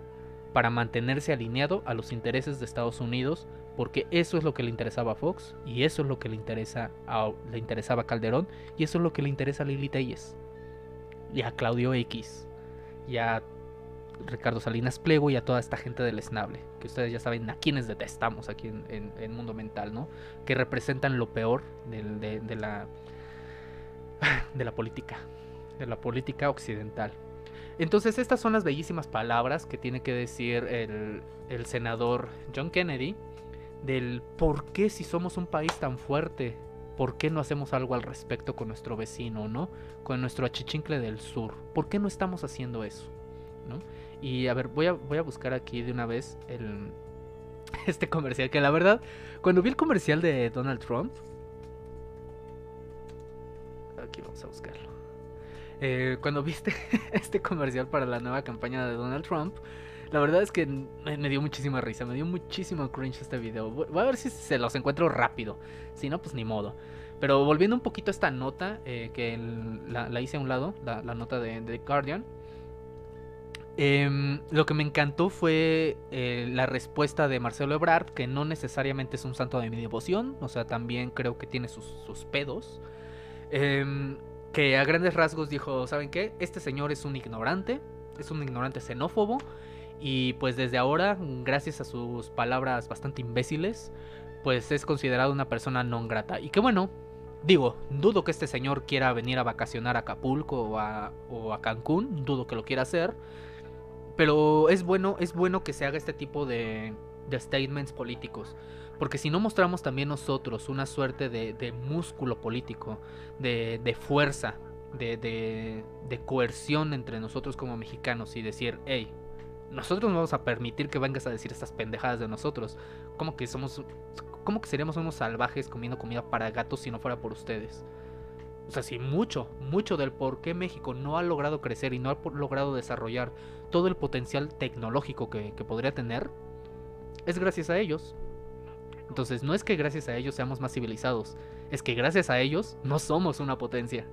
para mantenerse alineado a los intereses de Estados Unidos, porque eso es lo que le interesaba a Fox y eso es lo que le interesa a, le interesaba a Calderón y eso es lo que le interesa a Lili Telles y a Claudio X y a Ricardo Salinas Pliego y a toda esta gente del esnable, que ustedes ya saben a quienes detestamos aquí en, en, Mundo Mental, ¿no? Que representan lo peor de, de la de la política, de la política occidental. Entonces estas son las bellísimas palabras que tiene que decir el, el senador John Kennedy del por qué si somos un país tan fuerte ¿por qué no hacemos algo al respecto con nuestro vecino, ¿no? Con nuestro achichincle del sur. ¿Por qué no estamos haciendo eso? ¿no? Y a ver, voy a, voy a buscar aquí de una vez el, <laughs> este comercial, que la verdad, cuando vi el comercial de Donald Trump, aquí vamos a buscarlo. Eh, cuando viste <laughs> este comercial para la nueva campaña de Donald Trump, la verdad es que me, dio muchísima risa, me dio muchísimo cringe este video. Voy a ver si se los encuentro rápido. Si no, pues ni modo. Pero volviendo un poquito a esta nota, eh, que la, hice a un lado, la, nota de, The Guardian. Em, lo que me encantó fue eh, la respuesta de Marcelo Ebrard, que no necesariamente es un santo de mi devoción, o sea, también creo que tiene sus, sus pedos. Em, que a grandes rasgos dijo, ¿saben qué? Este señor es un ignorante, es un ignorante xenófobo y pues desde ahora, gracias a sus palabras bastante imbéciles, pues es considerado una persona no grata. Y que bueno, digo, dudo que este señor quiera venir a vacacionar a Acapulco o a, Cancún, dudo que lo quiera hacer. Pero es bueno, es bueno que se haga este tipo de, statements políticos. Porque si no mostramos también nosotros una suerte de, músculo político, de, de fuerza, de, de, coerción entre nosotros como mexicanos y decir, hey, nosotros no vamos a permitir que vengas a decir estas pendejadas de nosotros. ¿Cómo que somos, cómo que seríamos unos salvajes comiendo comida para gatos si no fuera por ustedes? O sea, si mucho, mucho del por qué México no ha logrado crecer y no ha logrado desarrollar todo el potencial tecnológico que, que podría tener, es gracias a ellos. Entonces no es que gracias a ellos seamos más civilizados, es que gracias a ellos no somos una potencia.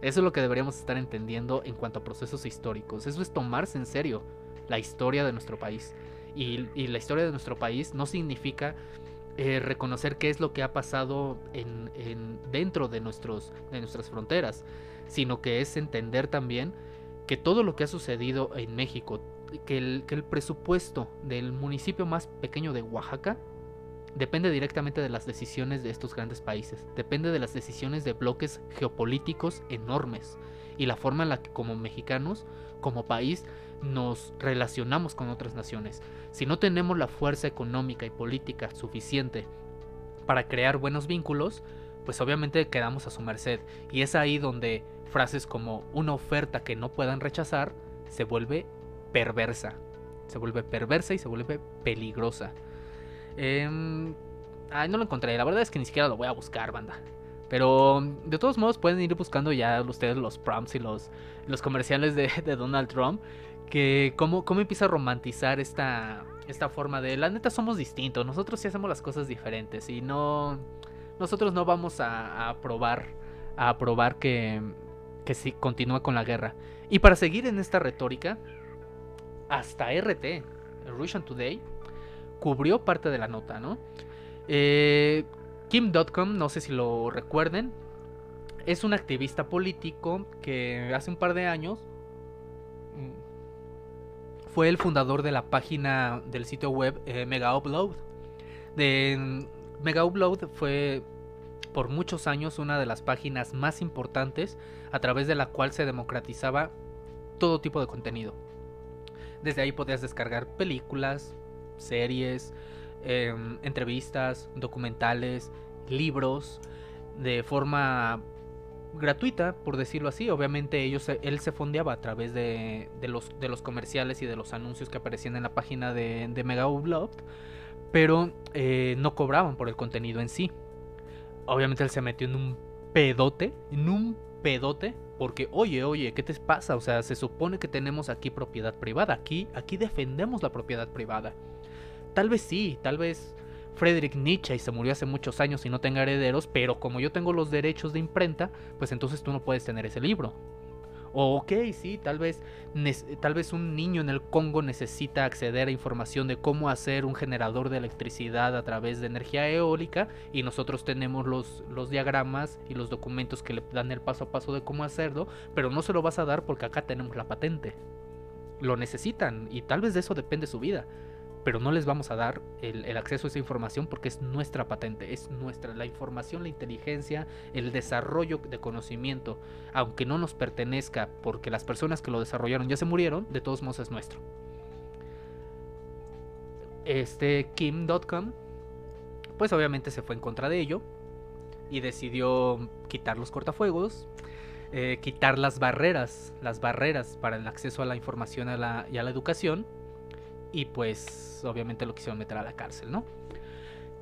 Eso es lo que deberíamos estar entendiendo en cuanto a procesos históricos. Eso es tomarse en serio la historia de nuestro país. Y, la historia de nuestro país no significa eh, reconocer qué es lo que ha pasado en, dentro de, nuestros, de nuestras fronteras, sino que es entender también que todo lo que ha sucedido en México, que el, que el presupuesto del municipio más pequeño de Oaxaca depende directamente de las decisiones de estos grandes países, depende de las decisiones de bloques geopolíticos enormes y la forma en la que como mexicanos, como país, nos relacionamos con otras naciones. Si no tenemos la fuerza económica y política suficiente para crear buenos vínculos, pues obviamente quedamos a su merced. Y es ahí donde frases como una oferta que no puedan rechazar se vuelve perversa. Se vuelve perversa y se vuelve peligrosa. Ay, no lo encontré. La verdad es que ni siquiera lo voy a buscar, banda. Pero de todos modos pueden ir buscando ya ustedes los prompts y los, los comerciales de Donald Trump que cómo, cómo empieza a romantizar esta, esta forma de la neta somos distintos, nosotros sí hacemos las cosas diferentes y no nosotros no vamos a, probar a probar que que continúa con la guerra. Y para seguir en esta retórica, hasta RT, Russian Today, cubrió parte de la nota, ¿no? Eh, Kim.com, no sé si lo recuerden, es un activista político que hace un par de años fue el fundador de la página del sitio web eh, Mega Upload. De, Mega Upload fue por muchos años una de las páginas más importantes a través de la cual se democratizaba todo tipo de contenido. Desde ahí podías descargar películas, series, em, entrevistas, documentales, libros de forma gratuita, por decirlo así. Obviamente ellos, él se fondeaba a través de, los, de los comerciales y de los anuncios que aparecían en la página de, de Mega Upload, pero eh, no cobraban por el contenido en sí. Obviamente él se metió en un pedote, en un pedote, porque oye, oye, ¿qué te pasa? O sea, se supone que tenemos aquí propiedad privada, aquí, aquí defendemos la propiedad privada. Tal vez sí, tal vez Friedrich Nietzsche y se murió hace muchos años y no tenga herederos, pero como yo tengo los derechos de imprenta, pues entonces tú no puedes tener ese libro. O ok, sí, tal vez, tal vez un niño en el Congo necesita acceder a información de cómo hacer un generador de electricidad a través de energía eólica y nosotros tenemos los, los diagramas y los documentos que le dan el paso a paso de cómo hacerlo, pero no se lo vas a dar porque acá tenemos la patente. Lo necesitan y tal vez de eso depende su vida pero no les vamos a dar el, acceso a esa información porque es nuestra patente, es nuestra, la información, la inteligencia, el desarrollo de conocimiento, aunque no nos pertenezca porque las personas que lo desarrollaron ya se murieron, de todos modos es nuestro. Este Kim.com, pues obviamente se fue en contra de ello y decidió quitar los cortafuegos, eh, quitar las barreras, las barreras para el acceso a la información a la, y a la educación, y pues obviamente lo quisieron meter a la cárcel, ¿no?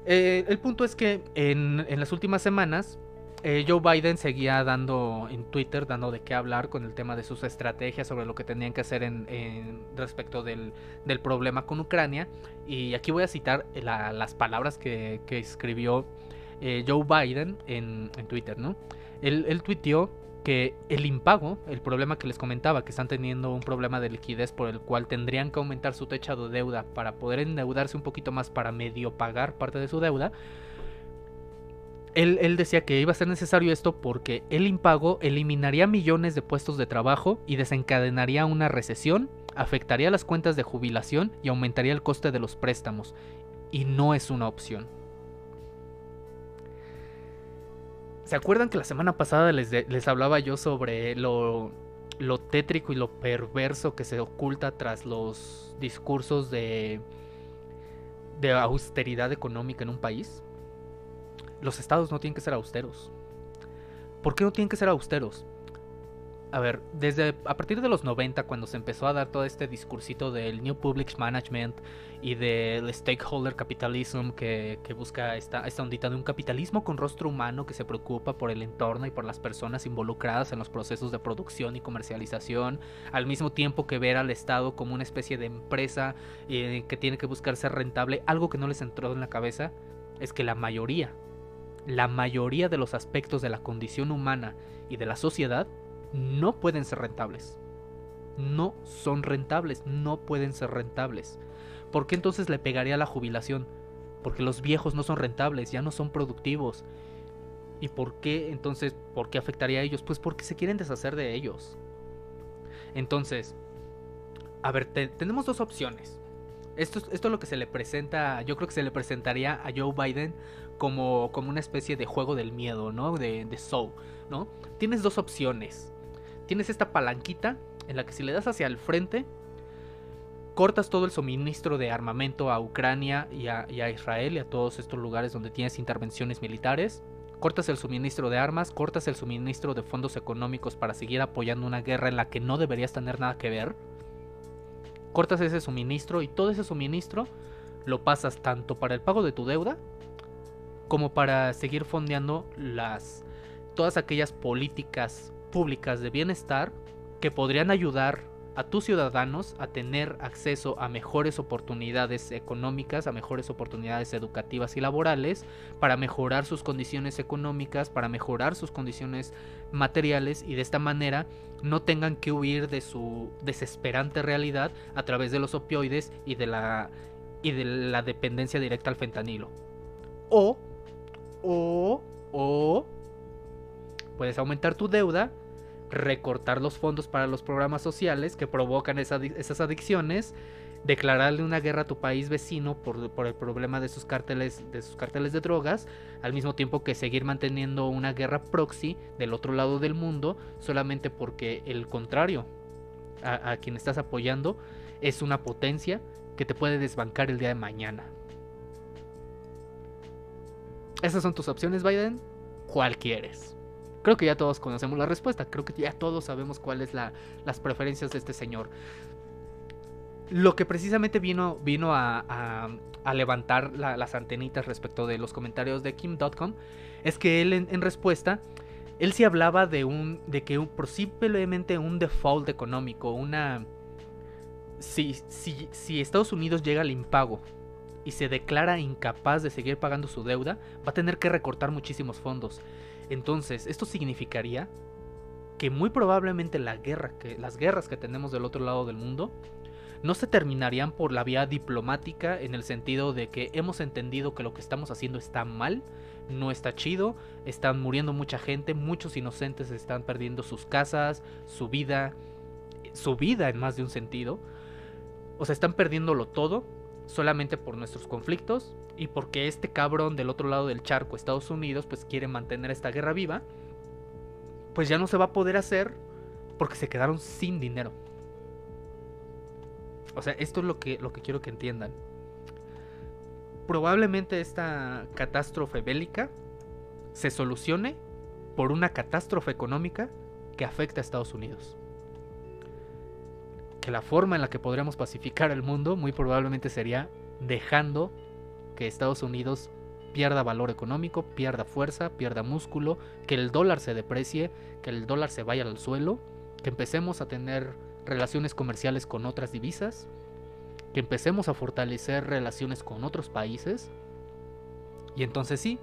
Eh, el punto es que en, en las últimas semanas eh, Joe Biden seguía dando en Twitter, dando de qué hablar con el tema de sus estrategias sobre lo que tenían que hacer en, respecto del, del, problema con Ucrania. Y aquí voy a citar la, las palabras que, que escribió eh, Joe Biden en, en, Twitter, ¿no? Él, él tuiteó que el impago, el problema que les comentaba, que están teniendo un problema de liquidez por el cual tendrían que aumentar su techo de deuda para poder endeudarse un poquito más para medio pagar parte de su deuda, él, él, decía que iba a ser necesario esto porque el impago eliminaría millones de puestos de trabajo y desencadenaría una recesión, afectaría las cuentas de jubilación y aumentaría el coste de los préstamos. Y no es una opción. ¿Se acuerdan que la semana pasada les, les hablaba yo sobre lo, lo tétrico y lo perverso que se oculta tras los discursos de, de austeridad económica en un país? los estados no tienen que ser austeros. ¿Por qué no tienen que ser austeros? A ver, desde a partir de los 90, cuando se empezó a dar todo este discursito del New Public Management y del Stakeholder Capitalism que, busca esta, esta ondita de un capitalismo con rostro humano que se preocupa por el entorno y por las personas involucradas en los procesos de producción y comercialización, al mismo tiempo que ver al Estado como una especie de empresa eh, que tiene que buscar ser rentable, algo que no les entró en la cabeza es que la mayoría la mayoría de los aspectos de la condición humana y de la sociedad no pueden ser rentables. No son rentables, no pueden ser rentables. ¿Por qué entonces le pegaría la jubilación? Porque los viejos no son rentables, ya no son productivos. ¿Y por qué entonces, por qué afectaría a ellos? Pues porque se quieren deshacer de ellos. Entonces, a ver, te, tenemos dos opciones. Esto, esto es lo que se le presenta, yo creo que se le presentaría a Joe Biden como, como una especie de juego del miedo, ¿no? De, de Soul, ¿no? Tienes dos opciones. Tienes esta palanquita en la que si le das hacia el frente, cortas todo el suministro de armamento a Ucrania y a, Israel y a todos estos lugares donde tienes intervenciones militares. Cortas el suministro de armas, cortas el suministro de fondos económicos para seguir apoyando una guerra en la que no deberías tener nada que ver. Cortas ese suministro y todo ese suministro lo pasas tanto para el pago de tu deuda como para seguir fondeando las todas aquellas políticas públicas de bienestar que podrían ayudar a tus ciudadanos a tener acceso a mejores oportunidades económicas, a mejores oportunidades educativas y laborales, para mejorar sus condiciones económicas, para mejorar sus condiciones materiales y de esta manera no tengan que huir de su desesperante realidad a través de los opioides y de la y de la dependencia directa al fentanilo. O o, o puedes aumentar tu deuda, recortar los fondos para los programas sociales que provocan esa, esas adicciones, declararle una guerra a tu país vecino por, el problema de sus carteles de sus de drogas, al mismo tiempo que seguir manteniendo una guerra proxy del otro lado del mundo, solamente porque el contrario a, a quien estás apoyando es una potencia que te puede desbancar el día de mañana. Esas son tus opciones, Biden. ¿Cuál quieres? Creo que ya todos conocemos la respuesta. Creo que ya todos sabemos cuáles la, las preferencias de este señor. Lo que precisamente vino, vino a, levantar la, las antenitas respecto de los comentarios de Kim.com es que él en, en, respuesta, él sí hablaba de un de que un, posiblemente un default económico, una... Si, si, si Estados Unidos llega al impago y se declara incapaz de seguir pagando su deuda, va a tener que recortar muchísimos fondos. Entonces, esto significaría que muy probablemente la guerra que, las guerras que tenemos del otro lado del mundo no se terminarían por la vía diplomática en el sentido de que hemos entendido que lo que estamos haciendo está mal, no está chido, están muriendo mucha gente, muchos inocentes están perdiendo sus casas, su vida, su vida en más de un sentido. O sea, están perdiéndolo todo solamente por nuestros conflictos y porque este cabrón del otro lado del charco, Estados Unidos, pues quiere mantener esta guerra viva, pues ya no se va a poder hacer porque se quedaron sin dinero. O sea, esto es lo que, lo que quiero que entiendan. Probablemente esta catástrofe bélica se solucione por una catástrofe económica que afecta a Estados Unidos. Que la forma en la que podríamos pacificar el mundo muy probablemente sería dejando que Estados Unidos pierda valor económico, pierda fuerza, pierda músculo, que el dólar se deprecie, que el dólar se vaya al suelo, que empecemos a tener relaciones comerciales con otras divisas, que empecemos a fortalecer relaciones con otros países. Y entonces sí,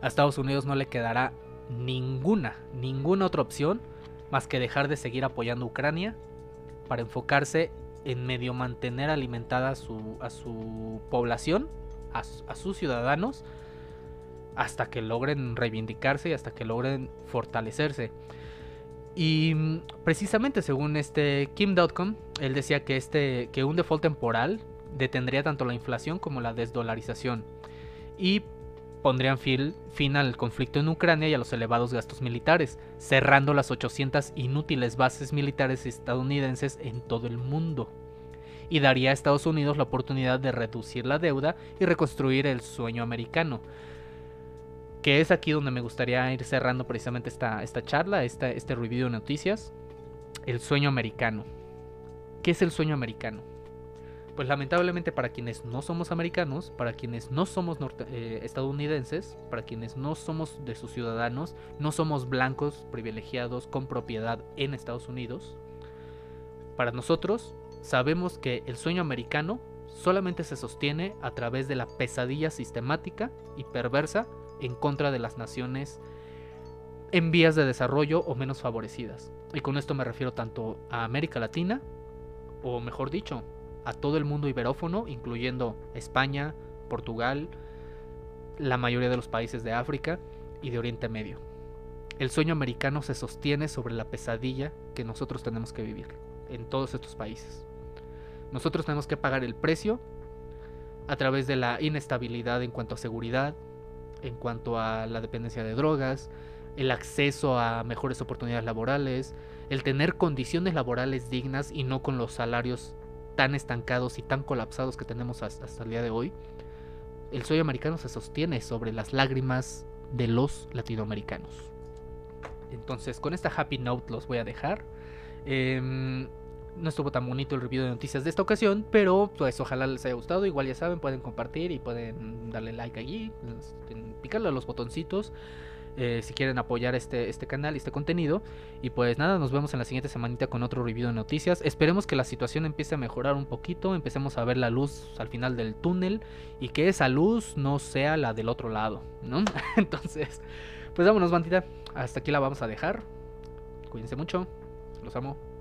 a Estados Unidos no le quedará ninguna, ninguna otra opción más que dejar de seguir apoyando a Ucrania para enfocarse en medio mantener alimentada a su, a su población, a, sus ciudadanos, hasta que logren reivindicarse y hasta que logren fortalecerse. Y mm, precisamente según este Kim.com, él decía que, este, que un default temporal detendría tanto la inflación como la desdolarización y pondrían fin, fin al conflicto en Ucrania y a los elevados gastos militares, cerrando las 800 inútiles bases militares estadounidenses en todo el mundo. Y daría a Estados Unidos la oportunidad de reducir la deuda y reconstruir el sueño americano, que es aquí donde me gustaría ir cerrando precisamente esta, esta charla, este review de noticias. El sueño americano. ¿Qué es el sueño americano? Pues lamentablemente para quienes no somos americanos, para quienes no somos eh, estadounidenses, para quienes no somos de sus ciudadanos, no somos blancos privilegiados con propiedad en Estados Unidos, para nosotros sabemos que el sueño americano solamente se sostiene a través de la pesadilla sistemática y perversa en contra de las naciones en vías de desarrollo o menos favorecidas. Y con esto me refiero tanto a América Latina, o mejor dicho, a todo el mundo iberófono, incluyendo España, Portugal, la mayoría de los países de África y de Oriente Medio. El sueño americano se sostiene sobre la pesadilla que nosotros tenemos que vivir en todos estos países. Nosotros tenemos que pagar el precio a través de la inestabilidad en cuanto a seguridad, en cuanto a la dependencia de drogas, el acceso a mejores oportunidades laborales, el tener condiciones laborales dignas y no con los salarios tan estancados y tan colapsados que tenemos hasta, el día de hoy. El sueño americano se sostiene sobre las lágrimas de los latinoamericanos. Entonces, con esta happy note los voy a dejar. Em, no estuvo tan bonito el review de noticias de esta ocasión, pero pues ojalá les haya gustado. Igual ya saben, pueden compartir y pueden darle like allí, este, picarle a los botoncitos. Eh, si quieren apoyar este, este canal este contenido. Y pues nada, nos vemos en la siguiente semanita con otro review de noticias. Esperemos que la situación empiece a mejorar un poquito, empecemos a ver la luz al final del túnel y que esa luz no sea la del otro lado, ¿no? <laughs> Entonces, pues vámonos, bandita. Hasta aquí la vamos a dejar. Cuídense mucho. Los amo.